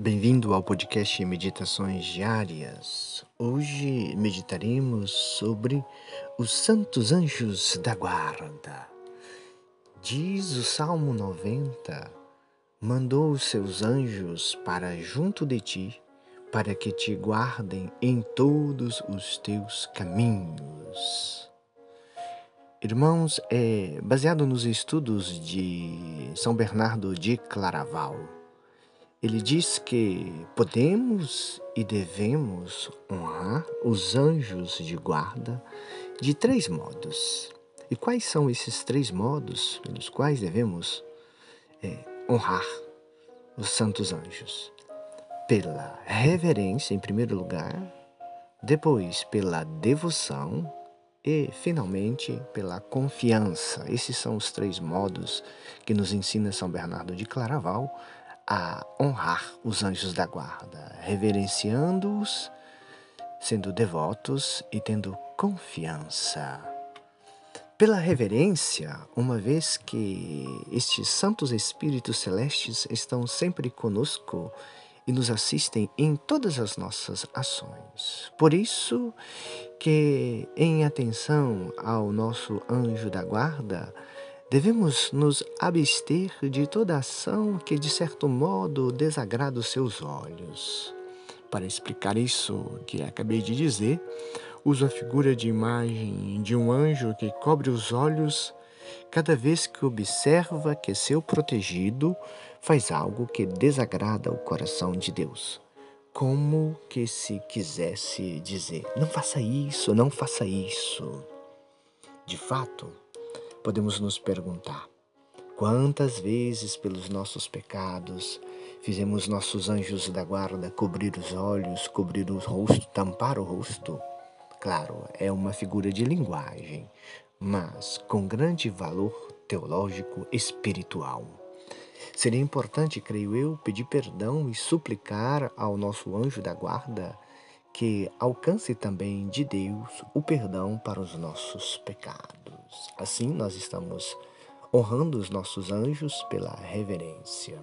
Bem-vindo ao podcast Meditações Diárias. Hoje meditaremos sobre os santos anjos da guarda. Diz o Salmo 90: Mandou os seus anjos para junto de ti, para que te guardem em todos os teus caminhos. Irmãos, é baseado nos estudos de São Bernardo de Claraval ele diz que podemos e devemos honrar os anjos de guarda de três modos. E quais são esses três modos pelos quais devemos é, honrar os santos anjos? Pela reverência, em primeiro lugar, depois pela devoção e, finalmente, pela confiança. Esses são os três modos que nos ensina São Bernardo de Claraval a honrar os anjos da guarda, reverenciando-os, sendo devotos e tendo confiança. Pela reverência, uma vez que estes santos espíritos celestes estão sempre conosco e nos assistem em todas as nossas ações. Por isso que, em atenção ao nosso anjo da guarda, Devemos nos abster de toda ação que, de certo modo, desagrada os seus olhos. Para explicar isso que acabei de dizer, uso a figura de imagem de um anjo que cobre os olhos cada vez que observa que seu protegido faz algo que desagrada o coração de Deus. Como que se quisesse dizer: não faça isso, não faça isso. De fato, podemos nos perguntar: quantas vezes, pelos nossos pecados, fizemos nossos anjos da guarda cobrir os olhos, cobrir o rosto, tampar o rosto? Claro, é uma figura de linguagem, mas com grande valor teológico espiritual. Seria importante, creio eu, pedir perdão e suplicar ao nosso anjo da guarda que alcance também de Deus o perdão para os nossos pecados. Assim, nós estamos honrando os nossos anjos pela reverência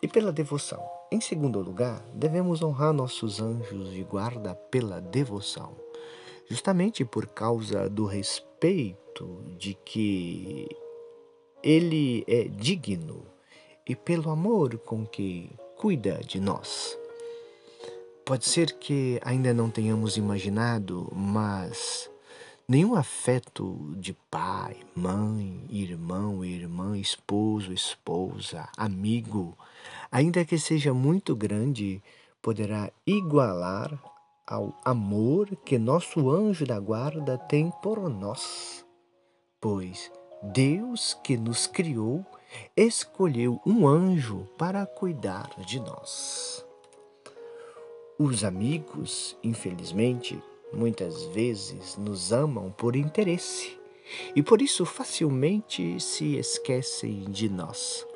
e pela devoção. Em segundo lugar, devemos honrar nossos anjos de guarda pela devoção, justamente por causa do respeito de que ele é digno e pelo amor com que cuida de nós. Pode ser que ainda não tenhamos imaginado, mas nenhum afeto de pai, mãe, irmão, irmã, esposo, esposa, amigo, ainda que seja muito grande, poderá igualar ao amor que nosso anjo da guarda tem por nós. Pois Deus que nos criou escolheu um anjo para cuidar de nós. Os amigos, infelizmente, muitas vezes nos amam por interesse e por isso facilmente se esquecem de nós.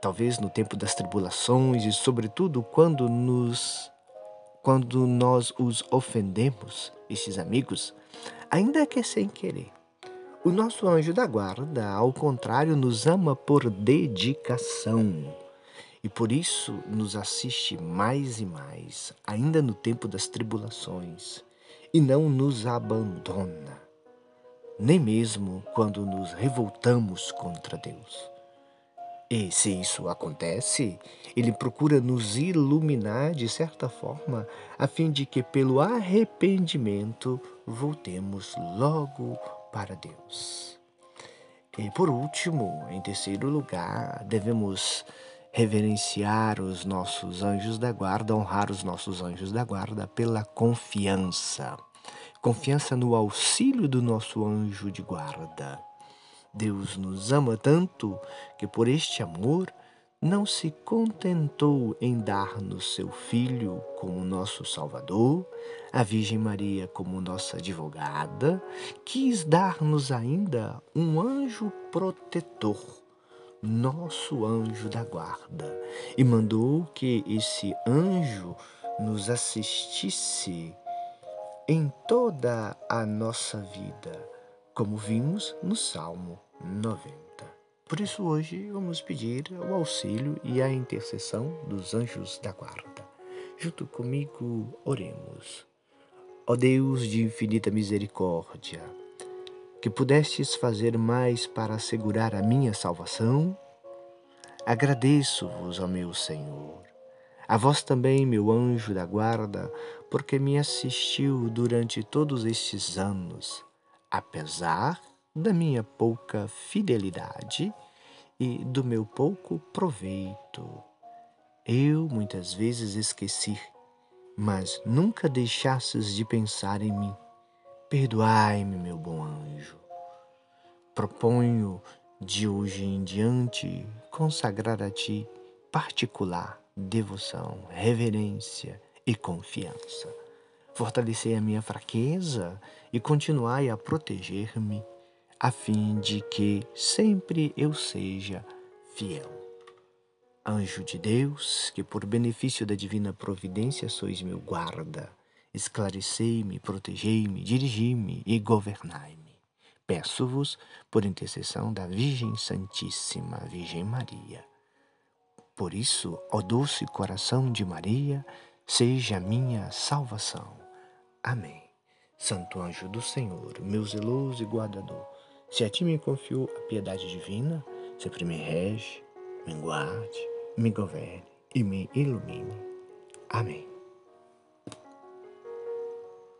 Talvez no tempo das tribulações e sobretudo quando nos quando nós os ofendemos, esses amigos, ainda que sem querer. O nosso anjo da guarda, ao contrário, nos ama por dedicação e por isso nos assiste mais e mais, ainda no tempo das tribulações, e não nos abandona, nem mesmo quando nos revoltamos contra Deus. E se isso acontece, ele procura nos iluminar de certa forma, a fim de que pelo arrependimento voltemos logo para Deus. E por último, em terceiro lugar, devemos reverenciar os nossos anjos da guarda, honrar os nossos anjos da guarda pela confiança. Confiança no auxílio do nosso anjo de guarda. Deus nos ama tanto que, por este amor, não se contentou em dar-nos seu Filho como nosso Salvador, a Virgem Maria como nossa advogada, quis dar-nos ainda um anjo protetor nosso anjo da guarda, e mandou que esse anjo nos assistisse em toda a nossa vida, como vimos no Salmo 90. Por isso, hoje vamos pedir o auxílio e a intercessão dos anjos da guarda. Junto comigo, oremos. Ó Deus de infinita misericórdia, que pudestes fazer mais para assegurar a minha salvação, agradeço-vos, ó meu Senhor. A vós também, meu anjo da guarda, porque me assistiu durante todos estes anos, apesar da minha pouca fidelidade e do meu pouco proveito. Eu muitas vezes esqueci, mas nunca deixasses de pensar em mim. Perdoai-me, meu bom anjo. Proponho de hoje em diante consagrar a ti particular devoção, reverência e confiança. Fortalecei a minha fraqueza e continuai a proteger-me, a fim de que sempre eu seja fiel. Anjo de Deus, que por benefício da divina providência sois meu guarda, esclarecei-me, protegei-me, dirigi-me e governai-me. Peço-vos, por intercessão da Virgem Santíssima, Virgem Maria. Por isso, ó doce coração de Maria, seja minha salvação. Amém. Santo anjo do Senhor, meu zeloso e guardador, se a ti me confiou a piedade divina, sempre me rege, me guarde, me governe e me ilumine. Amém.